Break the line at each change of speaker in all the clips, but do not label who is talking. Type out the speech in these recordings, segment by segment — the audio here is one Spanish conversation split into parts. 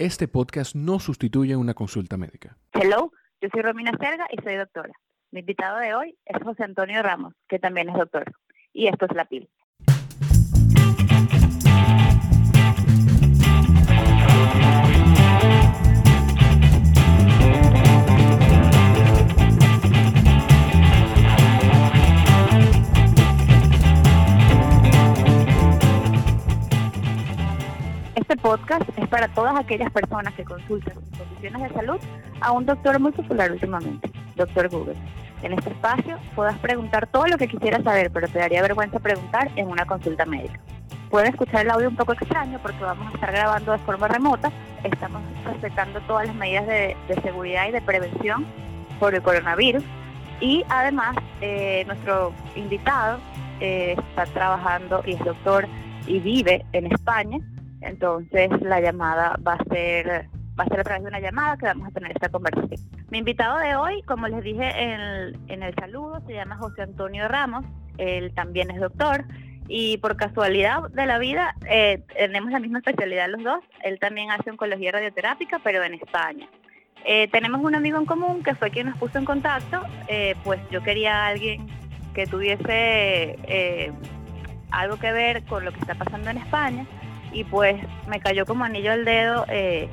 Este podcast no sustituye una consulta médica.
Hello, yo soy Romina Serga y soy doctora. Mi invitado de hoy es José Antonio Ramos, que también es doctor. Y esto es La PIL. Este podcast es para todas aquellas personas que consultan sus condiciones de salud a un doctor muy popular últimamente, Doctor Google. En este espacio podrás preguntar todo lo que quisieras saber, pero te daría vergüenza preguntar en una consulta médica. Pueden escuchar el audio un poco extraño porque vamos a estar grabando de forma remota. Estamos respetando todas las medidas de, de seguridad y de prevención por el coronavirus. Y además, eh, nuestro invitado eh, está trabajando y es doctor y vive en España entonces la llamada va a ser va a ser a través de una llamada que vamos a tener esta conversación. Mi invitado de hoy, como les dije en, el saludo, se llama José Antonio Ramos, él también es doctor. Y por casualidad de la vida eh, tenemos la misma especialidad los dos, él también hace oncología radioterápica pero en España. Eh, tenemos un amigo en común que fue quien nos puso en contacto, eh, pues yo quería a alguien que tuviese algo que ver con lo que está pasando en España y pues me cayó como anillo al dedo eh,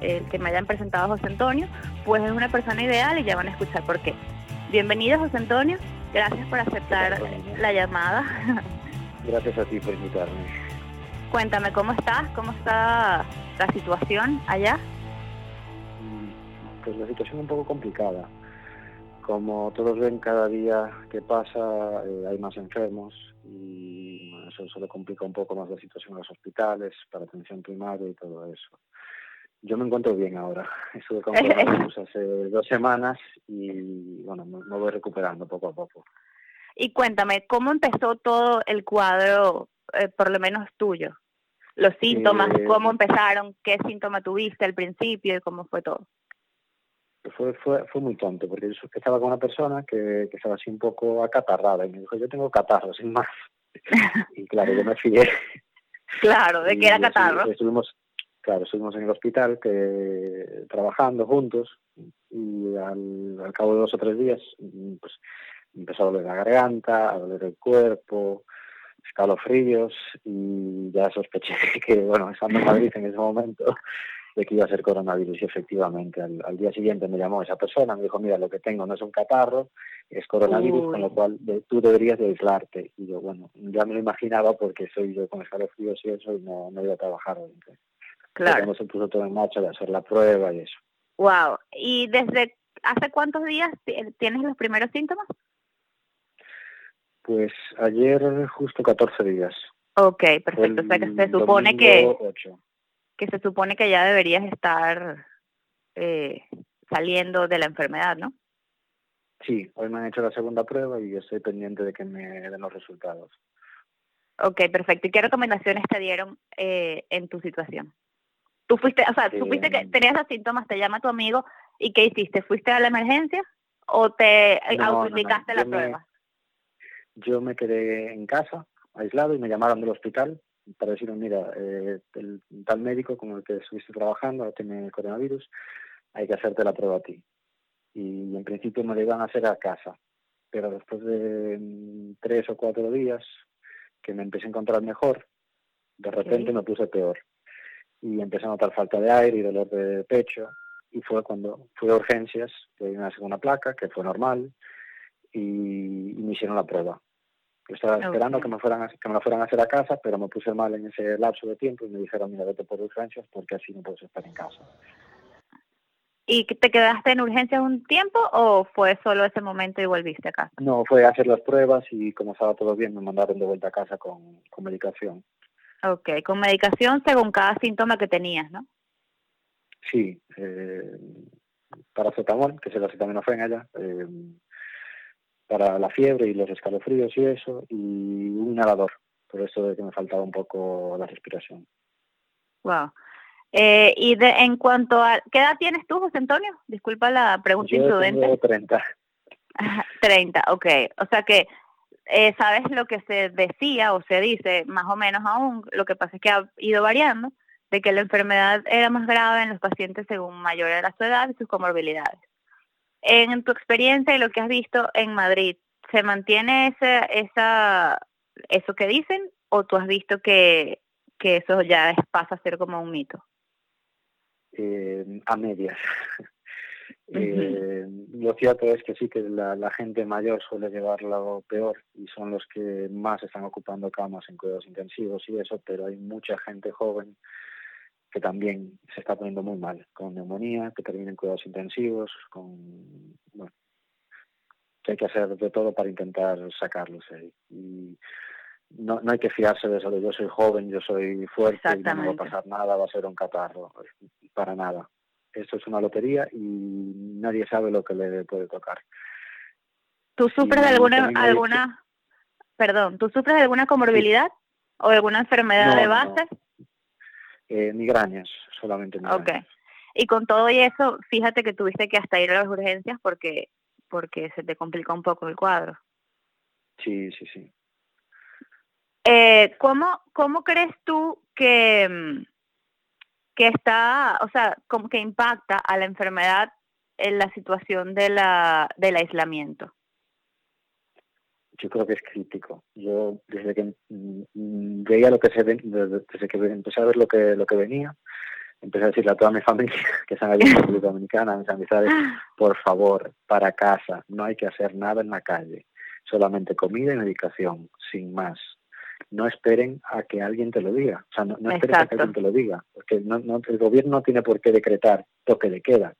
el que me hayan presentado a José Antonio, pues es una persona ideal y ya van a escuchar por qué. Bienvenido José Antonio, gracias por aceptar la llamada.
Gracias a ti por invitarme.
Cuéntame, ¿cómo estás? ¿Cómo está la situación allá?
Mm, pues la situación es un poco complicada. Como todos ven, cada día que pasa eh, hay más enfermos y eso solo complica un poco más la situación en los hospitales, para atención primaria y todo eso. Yo me encuentro bien ahora. Estuve con coronavirus hace dos semanas y bueno, me, voy recuperando poco a poco.
Y cuéntame, ¿cómo empezó todo el cuadro, eh, por lo menos tuyo? Los síntomas, eh, ¿cómo empezaron? ¿Qué síntoma tuviste al principio y cómo fue todo?
Fue, fue, fue muy tonto, porque yo estaba con una persona que, que estaba así un poco acatarrada y me dijo, yo tengo catarro, sin más. Y claro, yo me fié.
Claro, ¿de qué era catarro?
Estuvimos, claro, estuvimos en el hospital que, trabajando juntos y al, al cabo de dos o tres días pues empezó a doler la garganta, a doler el cuerpo, escalofríos y ya sospeché que, bueno, estando en Madrid en ese momento, de que iba a ser coronavirus y efectivamente al, día siguiente me llamó esa persona, me dijo, mira, lo que tengo no es un catarro, es coronavirus, con lo cual tú deberías de aislarte. Y yo, bueno, ya me lo imaginaba porque soy yo con escalofríos y eso y no, no iba a trabajar hoy.
Claro.
se puso todo en marcha de hacer la prueba y eso.
Wow. ¿Y desde hace cuántos días tienes los primeros síntomas?
Pues ayer justo 14 días.
Ok, perfecto. O sea que se supone que que se supone que ya deberías estar eh, saliendo de la enfermedad, ¿no?
Sí, hoy me han hecho la segunda prueba y estoy pendiente de que me den los resultados.
Ok, perfecto. ¿Y qué recomendaciones te dieron eh, en tu situación? Tú fuiste, o sea, supiste que tenías los síntomas, te llama tu amigo y ¿qué hiciste? ¿Fuiste a la emergencia o te no, la prueba?
yo me quedé en casa, aislado, y me llamaron del hospital para decirme, mira, eh, el tal médico con el que estuviste trabajando tiene coronavirus, hay que hacerte la prueba a ti. Y en principio me lo iban a hacer a casa, pero después de mm, tres o cuatro días que me empecé a encontrar mejor, de repente me puse peor. Y empecé a notar falta de aire y dolor de pecho. Y fue cuando fui a urgencias, que una segunda placa, que fue normal, y me hicieron la prueba estaba esperando que me fueran a, que me la fueran a hacer a casa, pero me puse mal en ese lapso de tiempo y me dijeron, mira, vete por urgencias porque así no puedes estar en casa.
¿Y te quedaste en urgencias un tiempo o fue solo ese momento y volviste a casa?
No, fue a hacer las pruebas y como estaba todo bien me mandaron de vuelta a casa con, con medicación.
Ok, con medicación según cada síntoma que tenías, ¿no?
Sí, eh, paracetamol, que es el acetaminofén allá, eh, para la fiebre y los escalofríos y eso, y un inhalador, por eso de que me faltaba un poco la respiración.
Wow. Eh, y de, en cuanto a... ¿Qué edad tienes tú, José Antonio? Disculpa la pregunta
Yo
imprudente.
Tengo 30.
30, ok. O sea que eh, sabes lo que se decía o se dice más o menos aún, lo que pasa es que ha ido variando, de que la enfermedad era más grave en los pacientes según mayor era su edad y sus comorbilidades. En tu experiencia y lo que has visto en Madrid, ¿se mantiene ese, esa, eso que dicen o tú has visto que, que eso ya pasa a ser como un mito?
Eh, a medias. Eh, lo cierto es que sí que la, gente mayor suele llevarlo peor y son los que más están ocupando camas en cuidados intensivos y eso, pero hay mucha gente joven que también se está poniendo muy mal, con neumonía, que termina en cuidados intensivos, con bueno, que hay que hacer de todo para intentar sacarlos ahí. Y no, no hay que fiarse de eso de yo soy joven, yo soy fuerte, y no va a pasar nada, va a ser un catarro, para nada esto es una lotería y nadie sabe lo que le puede tocar.
¿Tú sufres de alguna, alguna, perdón, ¿tú sufres de alguna comorbilidad o alguna enfermedad de base?
Eh, migrañas, solamente migrañas.
Ok. Y con todo y eso, fíjate que tuviste que hasta ir a las urgencias porque porque se te complicó un poco el cuadro.
Sí, sí, sí.
Eh, ¿cómo, ¿Cómo crees tú que, que está, o sea, como que impacta a la enfermedad en la situación de la, del aislamiento?
Yo creo que es crítico. Yo desde que mm, veía lo que se desde que empecé a ver lo que lo que venía, empecé a decirle a toda mi familia que están allí en la República Dominicana, a mis amistades, por favor, para casa, no hay que hacer nada en la calle, solamente comida y medicación, sin más no esperen a que alguien te lo diga. O sea, no, no esperes a que alguien te lo diga, porque no, no, el gobierno no tiene por qué decretar toque de queda.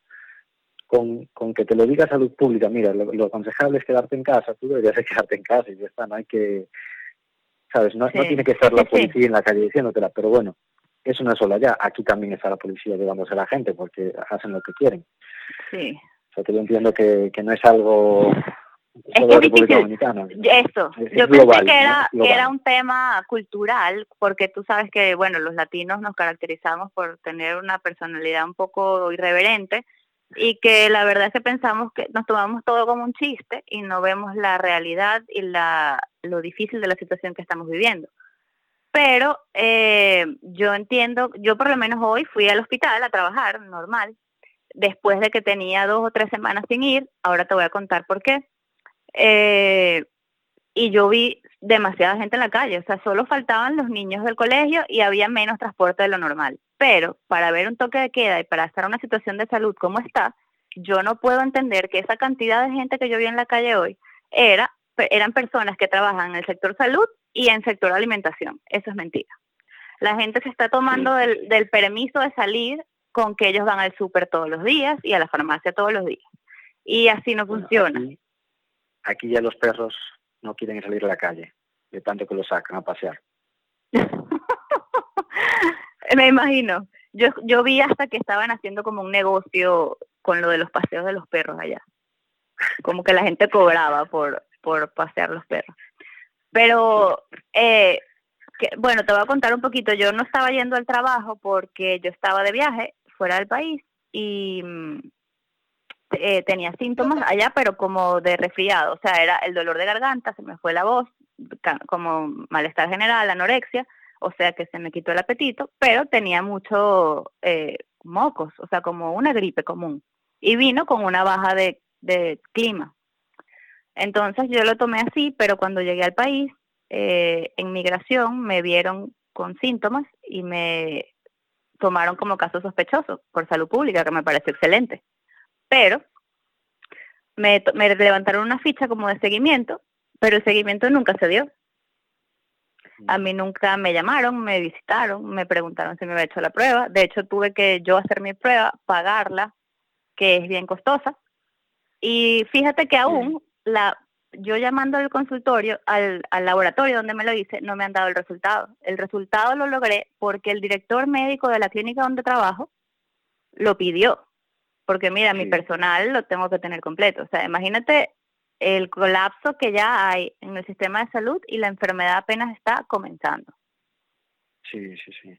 Con, con que te lo diga salud pública, mira, lo, aconsejable es quedarte en casa, tú deberías quedarte en casa y ya está, no hay que, ¿sabes? No, no tiene que estar la policía en la calle diciéndotela, pero bueno, eso no es solo allá, aquí también está la policía llevándose a la gente porque hacen lo que quieren.
Sí.
O sea, que yo entiendo que, que no es algo
es que es difícil. Eso, yo pensé que era, que era un tema cultural, porque tú sabes que, bueno, los latinos nos caracterizamos por tener una personalidad un poco irreverente y que la verdad es que pensamos que nos tomamos todo como un chiste y no vemos la realidad y la, lo difícil de la situación que estamos viviendo. Pero eh, yo entiendo, yo por lo menos hoy fui al hospital a trabajar normal, después de que tenía dos o tres semanas sin ir, ahora te voy a contar por qué eh, y yo vi demasiada gente en la calle, o sea, solo faltaban los niños del colegio y había menos transporte de lo normal. Pero para ver un toque de queda y para estar en una situación de salud como está, yo no puedo entender que esa cantidad de gente que yo vi en la calle hoy era, eran personas que trabajan en el sector salud y en el sector alimentación. Eso es mentira. La gente se está tomando del, del permiso de salir con que ellos van al súper todos los días y a la farmacia todos los días. Y así no funciona.
Aquí ya los perros no quieren salir a la calle, de tanto que los sacan a pasear.
Me imagino. Yo, yo vi hasta que estaban haciendo como un negocio con lo de los paseos de los perros allá. Como que la gente cobraba por, por pasear los perros. Pero, eh, bueno, te voy a contar un poquito. Yo no estaba yendo al trabajo porque yo estaba de viaje fuera del país y mm, eh, tenía síntomas allá, pero como de resfriado, o sea, era el dolor de garganta, se me fue la voz, como malestar general, anorexia, o sea que se me quitó el apetito, pero tenía mucho eh, mocos, o sea, como una gripe común. Y vino con una baja de, clima. Entonces yo lo tomé así, pero cuando llegué al país, eh, en migración, me vieron con síntomas y me tomaron como caso sospechoso por salud pública, que me pareció excelente pero me, me levantaron una ficha como de seguimiento, pero el seguimiento nunca se dio. A mí nunca me llamaron, me visitaron, me preguntaron si me había hecho la prueba. De hecho, tuve que yo hacer mi prueba, pagarla, que es bien costosa. Y fíjate que aún la yo llamando al consultorio, al, al laboratorio donde me lo hice, no me han dado el resultado. El resultado lo logré porque el director médico de la clínica donde trabajo lo pidió porque mira, mi personal lo tengo que tener completo. O sea, imagínate el colapso que ya hay en el sistema de salud y la enfermedad apenas está comenzando.
Sí, sí, sí.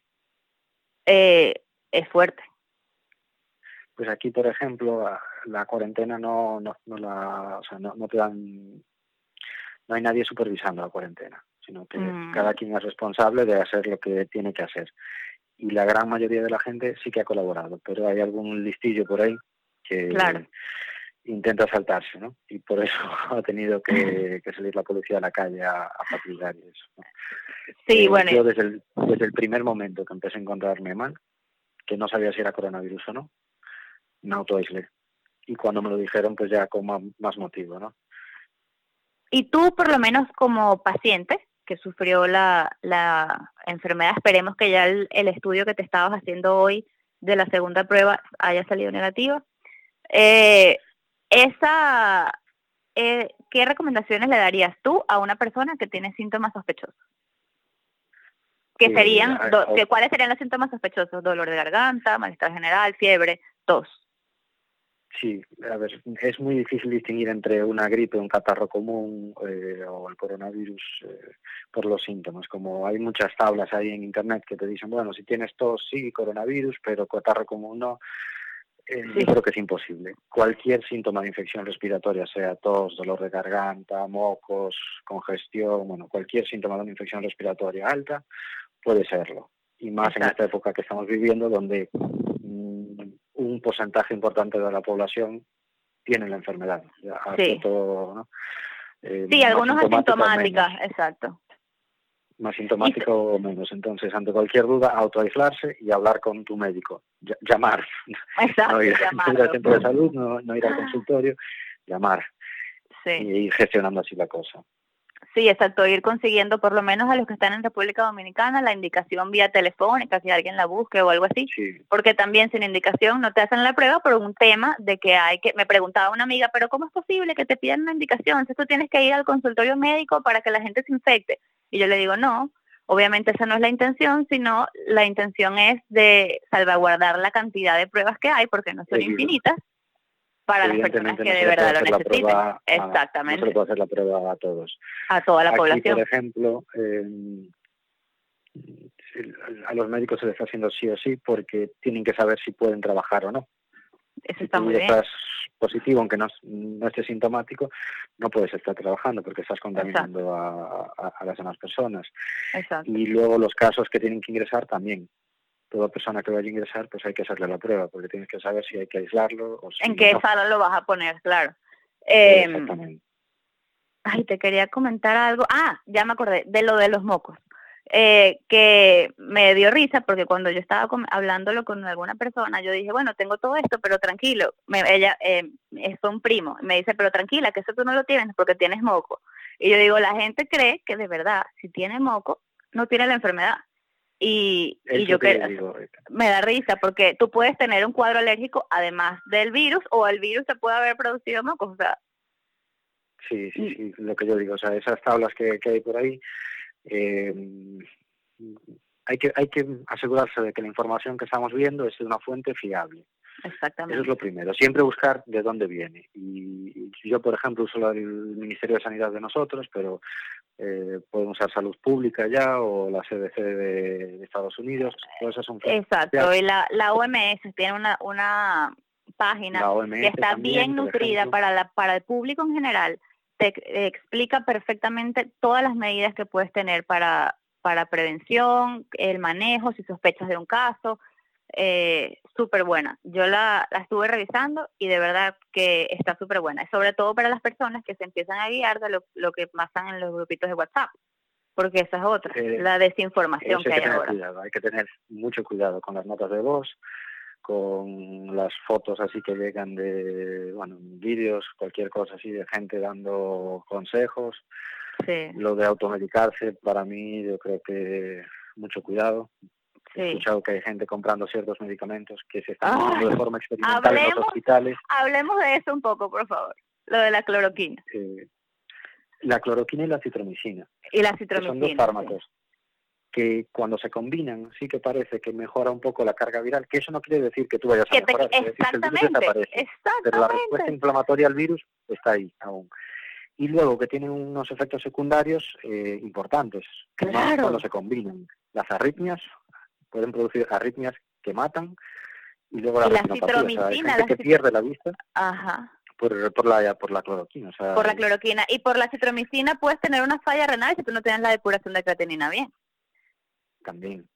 Eh, es fuerte.
Pues aquí, por ejemplo, la cuarentena no, no, no la, o sea, no, no te dan, no hay nadie supervisando la cuarentena, sino que mm. cada quien es responsable de hacer lo que tiene que hacer. Y la gran mayoría de la gente sí que ha colaborado, pero hay algún listillo por ahí que intenta saltarse, ¿no? Y por eso ha tenido que, salir la policía a la calle a, a patrullar y eso.
Sí, eh, bueno.
Yo desde el, desde el primer momento que empecé a encontrarme mal, que no sabía si era coronavirus o no, me autoaislé. Y cuando me lo dijeron, pues ya con más motivo, ¿no?
Y tú, por lo menos como paciente que sufrió la, la enfermedad, esperemos que ya el, estudio que te estabas haciendo hoy de la segunda prueba haya salido negativo. Eh, esa, eh, ¿Qué recomendaciones le darías tú a una persona que tiene síntomas sospechosos? ¿Qué serían, ¿Cuáles serían los síntomas sospechosos? Dolor de garganta, malestar general, fiebre, tos.
Sí, a ver, es muy difícil distinguir entre una gripe, un catarro común eh, o el coronavirus eh, por los síntomas. Como hay muchas tablas ahí en internet que te dicen, bueno, si tienes tos, sí, coronavirus, pero catarro común no. Eh, Yo creo que es imposible. Cualquier síntoma de infección respiratoria, sea tos, dolor de garganta, mocos, congestión, bueno, cualquier síntoma de una infección respiratoria alta puede serlo. Y más en esta época que estamos viviendo, donde un porcentaje importante de la población tiene la enfermedad.
Sí, eh, sí algunos asintomáticas, exacto.
Más sintomático o menos. Entonces, ante cualquier duda, autoaislarse y hablar con tu médico. llamar.
Exacto,
no ir, al centro de salud, no, ir al consultorio, llamar.
Sí.
Y ir gestionando así la cosa.
Sí, exacto, ir consiguiendo por lo menos a los que están en República Dominicana la indicación vía telefónica, si alguien la busque o algo así, porque también sin indicación no te hacen la prueba por un tema de que hay que, me preguntaba una amiga, pero ¿cómo es posible que te pidan una indicación? Si tú tienes que ir al consultorio médico para que la gente se infecte. Y yo le digo, no, obviamente esa no es la intención, sino la intención es de salvaguardar la cantidad de pruebas que hay, porque no son infinitas, para las personas que de verdad lo necesiten. Exactamente.
No se puede hacer la prueba a todos.
A toda la
Aquí,
población.
Por ejemplo, a los médicos se les está haciendo sí o sí porque tienen que saber si pueden trabajar o no.
Eso está muy
bien. estás positivo, aunque no, no estés sintomático, no puedes estar trabajando porque estás contaminando a, a, las demás personas.
Exacto.
Y luego los casos que tienen que ingresar también toda persona que vaya a ingresar, pues hay que hacerle la prueba, porque tienes que saber si hay que aislarlo o si
En qué sala lo vas a poner, claro. Eh, Ay, te quería comentar algo. Ah, ya me acordé, de lo de los mocos. Eh, que me dio risa porque cuando yo estaba hablándolo con alguna persona, yo dije, bueno, tengo todo esto, pero tranquilo. ella eh, es un primo. Me dice, pero tranquila, que eso tú no lo tienes porque tienes moco. Y yo digo, la gente cree que de verdad, si tiene moco, no tiene la enfermedad. Y, y yo que me da risa porque tú puedes tener un cuadro alérgico además del virus o el virus se puede haber producido mocos. O sea,
sí, sí, sí, lo que yo digo, o sea, esas tablas que, que hay por ahí, eh, hay que hay que asegurarse de que la información que estamos viendo es de una fuente fiable.
Exactamente.
Eso es lo primero. Siempre buscar de dónde viene. Y yo, por ejemplo, uso el Ministerio de Sanidad de nosotros, pero eh, podemos usar Salud Pública ya o la CDC de, Estados Unidos.
Exacto. Y la, la OMS tiene una, una página que está bien nutrida para, la, para el público en general. Te explica perfectamente todas las medidas que puedes tener para, para prevención, el manejo, si sospechas de un caso, eh, súper buena. Yo la, la, estuve revisando y de verdad que está súper buena. Sobre todo para las personas que se empiezan a guiar de lo, lo que pasan en los grupitos de WhatsApp. Porque esa es otra, eh, la desinformación que hay, ahora.
Hay que tener mucho cuidado con las notas de voz, con las fotos así que llegan de, bueno, vídeos, cualquier cosa así de gente dando consejos.
Sí.
Lo de automedicarse, para mí, yo creo que mucho cuidado, He escuchado que hay gente comprando ciertos medicamentos que se están usando de forma experimental en los hospitales.
Hablemos de eso un poco, por favor. Lo de la cloroquina.
la cloroquina y la citromicina.
Y la citromicina.
son dos fármacos que cuando se combinan sí que parece que mejora un poco la carga viral, que eso no quiere decir que tú vayas a mejorar,
exactamente,
pero la respuesta inflamatoria al virus está ahí aún. Y luego que tienen unos efectos secundarios eh, importantes,
claro.
cuando se combinan las arritmias pueden producir arritmias que matan y luego la,
citromicina,
que pierde la vista.
Ajá.
Por, por, la, por la cloroquina.
por la cloroquina. Y por la citromicina puedes tener una falla renal si tú no tienes la depuración de creatinina bien.
También.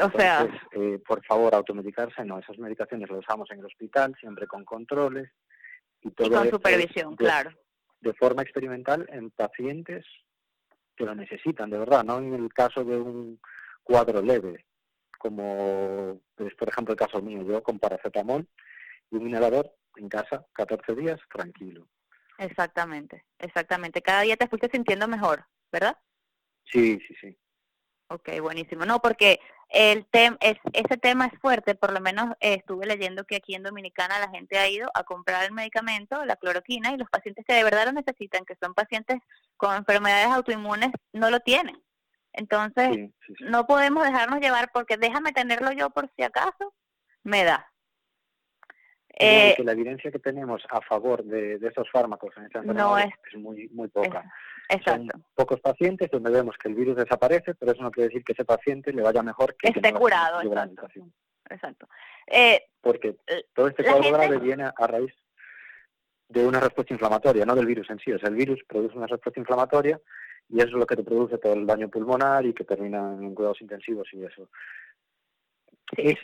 o sea,
eh, por favor, automedicarse, no, esas medicaciones las usamos en el hospital, siempre con controles
y todo. Y con supervisión, claro.
De forma experimental en pacientes que lo necesitan, de verdad, no en el caso de un cuadro leve, como es por ejemplo el caso mío, yo con paracetamol y un inhalador en casa 14 días tranquilo.
Exactamente, exactamente. Cada día te fuiste sintiendo mejor, ¿verdad?
Sí, sí, sí.
Ok, buenísimo. No, porque el tem es, ese tema es fuerte, por lo menos eh, estuve leyendo que aquí en Dominicana la gente ha ido a comprar el medicamento, la cloroquina, y los pacientes que de verdad lo necesitan, que son pacientes con enfermedades autoinmunes, no lo tienen. Entonces, no podemos dejarnos llevar porque déjame tenerlo yo por si acaso, me da.
Eh, que la evidencia que tenemos a favor de, de esos fármacos en esta enfermedad es, muy muy poca.
exacto.
Son pocos pacientes donde vemos que el virus desaparece, pero eso no quiere decir que ese paciente le vaya mejor que
esté curado. Exacto. Eh,
Porque todo este cuadro grave viene a raíz de una respuesta inflamatoria, no del virus en sí. O sea, el virus produce una respuesta inflamatoria y eso es lo que te produce todo el daño pulmonar y que termina en cuidados intensivos y eso.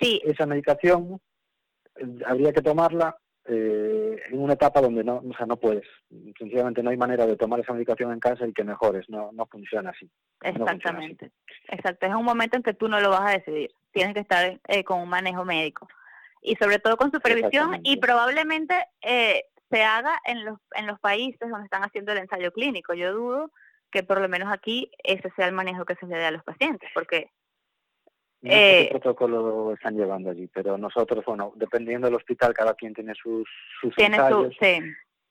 Sí.
Esa medicación habría que tomarla eh, en una etapa donde no, o sea, no puedes. Sencillamente no hay manera de tomar esa medicación en casa y que mejores. No, no funciona así.
Exactamente. Exacto. Es un momento en que tú no lo vas a decidir. Tienes que estar eh, con un manejo médico. Y sobre todo con supervisión y probablemente eh, se haga en los, en los países donde están haciendo el ensayo clínico. Yo dudo que por lo menos aquí ese sea el manejo que se le dé a los pacientes, porque
no sé qué eh, protocolo están llevando allí, pero nosotros, bueno, dependiendo del hospital, cada quien tiene sus, sus
tiene
ensayos
sí.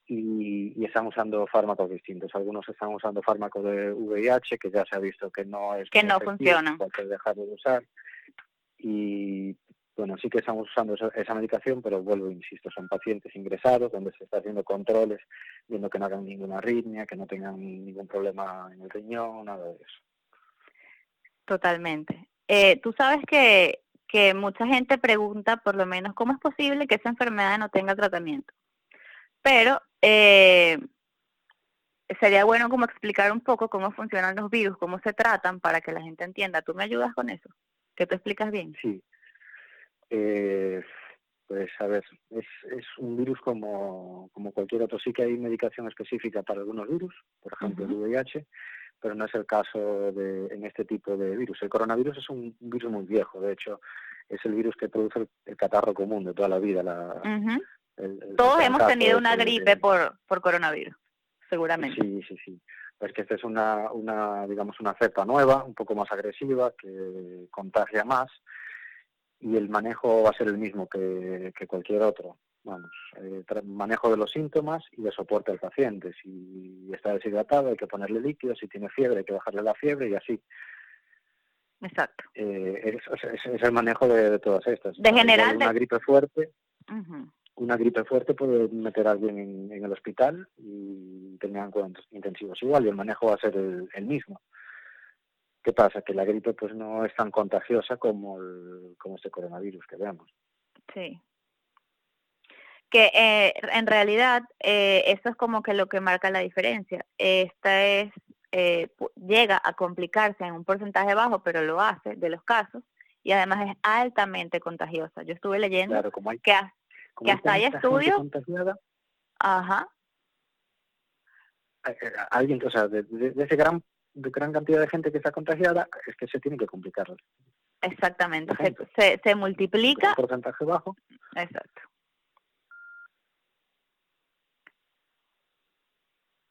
y, y, están usando fármacos distintos. Algunos están usando fármacos de VIH, que ya se ha visto que no es
que no funciona.
Hay que dejar de usar. Y bueno, sí que estamos usando esa, medicación, pero vuelvo, insisto, son pacientes ingresados donde se está haciendo controles, viendo que no hagan ninguna arritmia, que no tengan ningún problema en el riñón, nada de eso.
Totalmente. Eh, tú sabes que, que mucha gente pregunta, por lo menos, ¿cómo es posible que esa enfermedad no tenga tratamiento? Pero eh, sería bueno como explicar un poco cómo funcionan los virus, cómo se tratan, para que la gente entienda. ¿Tú me ayudas con eso? ¿Que tú explicas bien?
Sí. Eh, pues a ver, es, es un virus como, como cualquier otro. Sí que hay medicación específica para algunos virus, por ejemplo el VIH, pero no es el caso de, en este tipo de virus. El coronavirus es un virus muy viejo, de hecho, es el virus que produce el, catarro común de toda la vida. La,
Todos hemos tenido una gripe por, por coronavirus, seguramente.
Sí, sí, sí. Es que esta es una, una, digamos, una cepa nueva, un poco más agresiva, que contagia más, y el manejo va a ser el mismo que, que cualquier otro vamos, eh, manejo de los síntomas y de soporte al paciente. Si está deshidratado hay que ponerle líquido, si tiene fiebre hay que bajarle la fiebre y así.
Exacto.
Eh, es, el manejo de, todas estas.
De general.
Una gripe fuerte. Una gripe fuerte puede meter a alguien en, el hospital y tener cuidados intensivos igual y el manejo va a ser el, mismo. ¿Qué pasa? Que la gripe pues no es tan contagiosa como, el, como este coronavirus que veamos.
Sí, que eh, en realidad eh, eso es como que lo que marca la diferencia. Esta es eh, llega a complicarse en un porcentaje bajo, pero lo hace de los casos y además es altamente contagiosa. Yo estuve leyendo que, que hasta hay estudios. Ajá.
Alguien, o sea, de, de, ese gran gran cantidad de gente que está contagiada, es que se tiene que complicar.
Exactamente, se, se, se multiplica. Un
porcentaje bajo.
Exacto.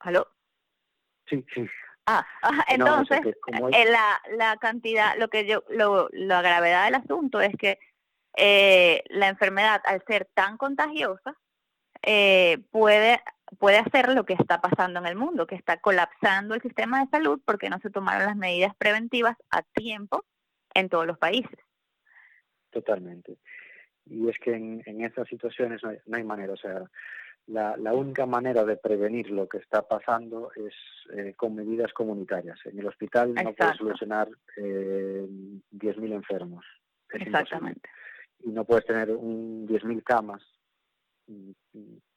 ¿Aló?
Sí, sí.
Ah, entonces, eh, la, la cantidad, lo que yo, lo, la gravedad del asunto es que eh, la enfermedad, al ser tan contagiosa, eh, puede, puede hacer lo que está pasando en el mundo, que está colapsando el sistema de salud porque no se tomaron las medidas preventivas a tiempo en todos los países.
Totalmente. Y es que en, en estas situaciones no hay, no hay manera, o sea, la, la, única manera de prevenir lo que está pasando es eh, con medidas comunitarias. En el hospital no puedes solucionar eh, 10.000 enfermos.
Exactamente.
Y no puedes tener un 10.000 camas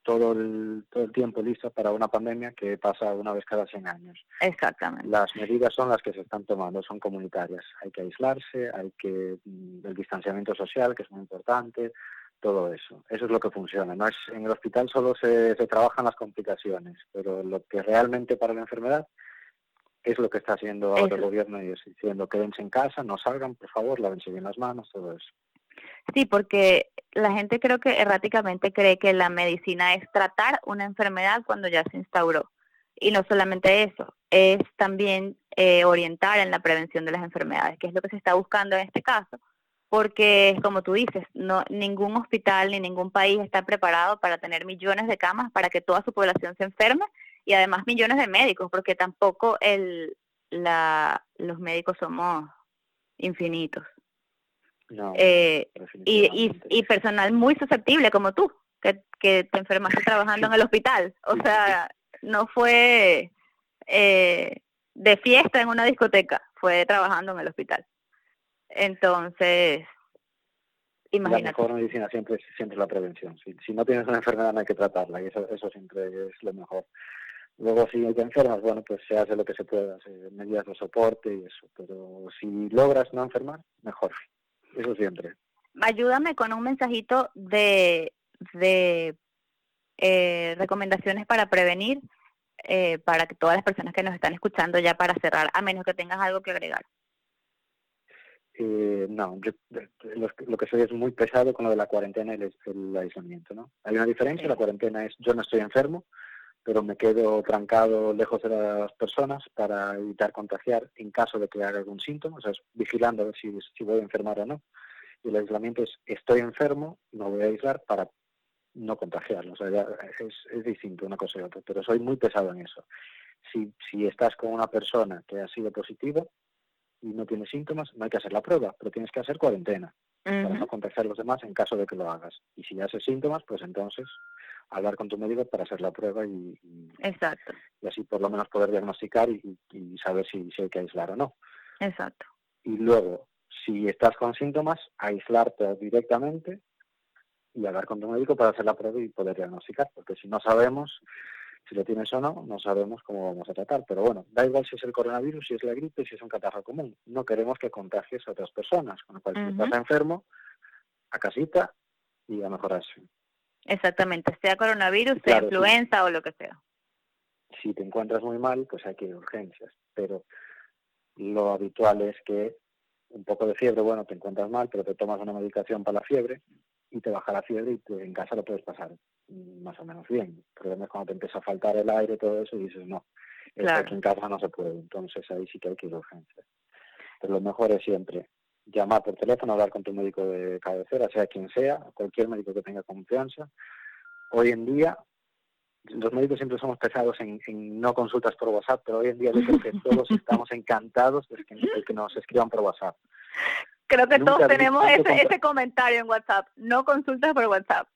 todo el, todo el tiempo listo para una pandemia que pasa una vez cada 100 años.
Exactamente.
Las medidas son las que se están tomando, son comunitarias. Hay que aislarse, hay que mm, el distanciamiento social, que es muy importante, todo eso. Eso es lo que funciona. No es en el hospital solo se, se trabajan las complicaciones, pero lo que realmente para la enfermedad es lo que está haciendo ahora el gobierno y es diciendo quédense en casa, no salgan, por favor, lávense bien las manos, todo eso.
Sí, porque la gente creo que erráticamente cree que la medicina es tratar una enfermedad cuando ya se instauró. Y no solamente eso, es también eh, orientar en la prevención de las enfermedades, que es lo que se está buscando en este caso, porque como tú dices, no ningún hospital ni ningún país está preparado para tener millones de camas para que toda su población se enferme y además millones de médicos, porque tampoco el la los médicos somos infinitos. Eh, y, y, personal muy susceptible como tú, que, que te enfermaste trabajando en el hospital. O sea, no fue eh, de fiesta en una discoteca, fue trabajando en el hospital. Entonces, imagínate.
La mejor medicina siempre es siempre la prevención. Si, si no tienes una enfermedad no hay que tratarla y eso, eso siempre es lo mejor. Luego, si te enfermas, bueno, pues se hace lo que se pueda, medidas de soporte y eso. Pero si logras no enfermar, mejor. Eso siempre.
Ayúdame con un mensajito de, de eh, recomendaciones para prevenir eh, para que todas las personas que nos están escuchando ya para cerrar, a menos que tengas algo que agregar.
Eh, no, yo, lo, que soy es muy pesado con lo de la cuarentena y el, aislamiento, ¿no? Hay una diferencia, la cuarentena es yo no estoy enfermo, pero me quedo trancado lejos de las personas para evitar contagiar en caso de que haga algún síntoma, o sea, vigilando si, si voy a enfermar o no. Y el aislamiento es estoy enfermo, no voy a aislar para no contagiarlo, o sea, es, es distinto una cosa y otra, pero soy muy pesado en eso. Si, si estás con una persona que ha sido positiva, y no tienes síntomas, no hay que hacer la prueba, pero tienes que hacer cuarentena para no contagiar a los demás en caso de que lo hagas. Y si ya haces síntomas, pues entonces hablar con tu médico para hacer la prueba y,
Exacto.
y así por lo menos poder diagnosticar y, saber si, si, hay que aislar o no.
Exacto.
Y luego, si estás con síntomas, aislarte directamente y hablar con tu médico para hacer la prueba y poder diagnosticar, porque si no sabemos, si lo tienes o no, no sabemos cómo vamos a tratar. Pero bueno, da igual si es el coronavirus, si es la gripe, si es un catarro común. No queremos que contagies a otras personas. Con lo cual, si estás enfermo, a casita y a mejorarse.
Exactamente, sea coronavirus, sea influenza o lo que sea.
Si te encuentras muy mal, pues hay que ir a urgencias. Pero lo habitual es que un poco de fiebre, bueno, te encuentras mal, pero te tomas una medicación para la fiebre y te baja la fiebre y en casa lo puedes pasar más o menos bien. El problema es cuando te empieza a faltar el aire y todo eso y dices, no, claro. aquí en casa no se puede. Entonces ahí sí que hay que ir a urgencias. Pero lo mejor es siempre llamar por teléfono, hablar con tu médico de cabecera, sea quien sea, cualquier médico que tenga confianza. Hoy en día, los médicos siempre somos pesados en, no consultas por WhatsApp, pero hoy en día yo creo que todos estamos encantados de que, de que nos escriban por WhatsApp.
Creo que todos tenemos ese, ese comentario en WhatsApp, no consultas por WhatsApp.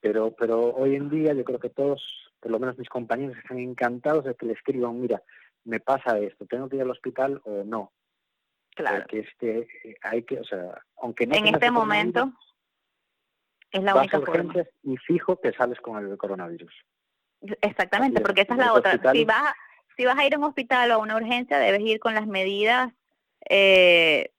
Pero, pero hoy en día yo creo que todos, por lo menos mis compañeros, están encantados de que le escriban, mira, me pasa esto, tengo que ir al hospital o no.
Claro.
Porque este, hay que, o sea, aunque no
En este momento es la única forma.
Y fijo que sales con el coronavirus.
Exactamente, porque esa es la otra. Si vas, si vas a ir a un hospital o a una urgencia, debes ir con las medidas eh,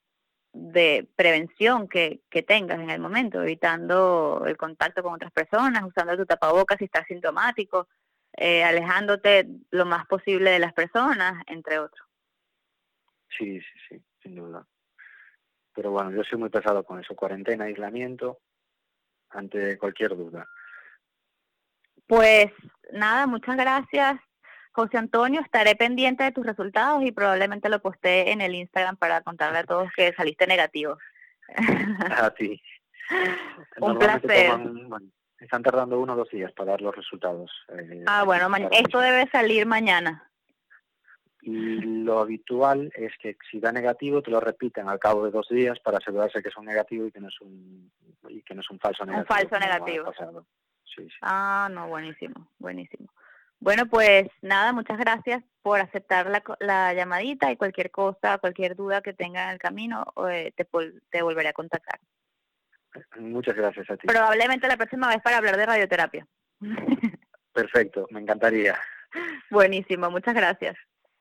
de prevención que, que tengas en el momento, evitando el contacto con otras personas, usando tu tapabocas si estás sintomático, eh, alejándote lo más posible de las personas, entre otros.
Sí, sí, sí, sin duda. Pero bueno, yo soy muy pesado con eso, cuarentena, aislamiento, ante cualquier duda.
Pues nada, muchas gracias José Antonio, estaré pendiente de tus resultados y probablemente lo posté en el Instagram para contarle a todos que saliste negativo.
Ah, sí.
Un placer.
están tardando uno o dos días para dar los resultados.
Eh, ah, bueno, esto debe salir mañana.
Y lo habitual es que si da negativo te lo repiten al cabo de dos días para asegurarse que es un negativo y que no es un, y que no es un falso negativo.
Un falso negativo. Ah, no, buenísimo, buenísimo. Bueno, pues nada, muchas gracias por aceptar la, la llamadita y cualquier cosa, cualquier duda que tenga en el camino, eh, te, te volveré a contactar.
Muchas gracias a ti.
Probablemente la próxima vez para hablar de radioterapia.
Perfecto, me encantaría.
Buenísimo, muchas gracias.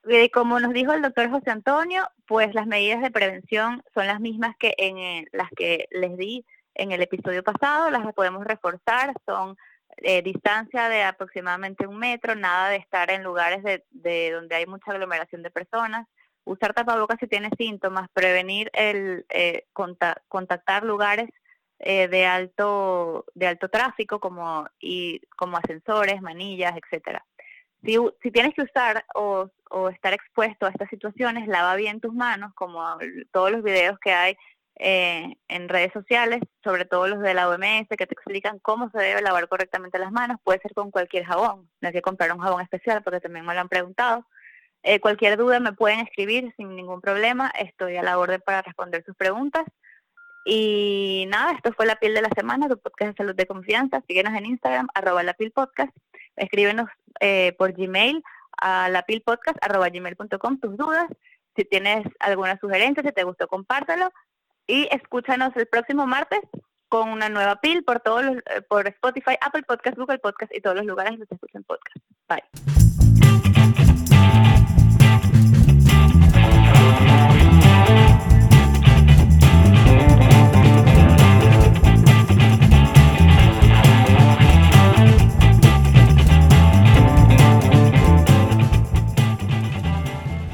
Eh, como nos dijo el doctor José Antonio, pues las medidas de prevención son las mismas que en eh, las que les di en el episodio pasado, las podemos reforzar, son eh, distancia de aproximadamente un metro, nada de estar en lugares de, donde hay mucha aglomeración de personas, usar tapabocas si tiene síntomas, prevenir el contactar lugares de alto de alto tráfico como y como ascensores, manillas, etcétera. Si, si tienes que usar o, estar expuesto a estas situaciones, lava bien tus manos, como todos los videos que hay eh, en redes sociales, sobre todo los de la OMS, que te explican cómo se debe lavar correctamente las manos. Puede ser con cualquier jabón, no hay que comprar un jabón especial porque también me lo han preguntado. Eh, cualquier duda me pueden escribir sin ningún problema. Estoy a la orden para responder sus preguntas. Y nada, esto fue La Piel de la Semana, tu podcast de salud de confianza. Síguenos en Instagram, arroba la piel podcast. Escríbenos eh, por Gmail a lapilpodcast.gmail.com tus dudas. Si tienes alguna sugerencia, si te gustó, compártelo. Y escúchanos el próximo martes con una nueva pil por todos los, eh, por Spotify, Apple Podcast, Google Podcast y todos los lugares donde se escuchan podcast. Bye.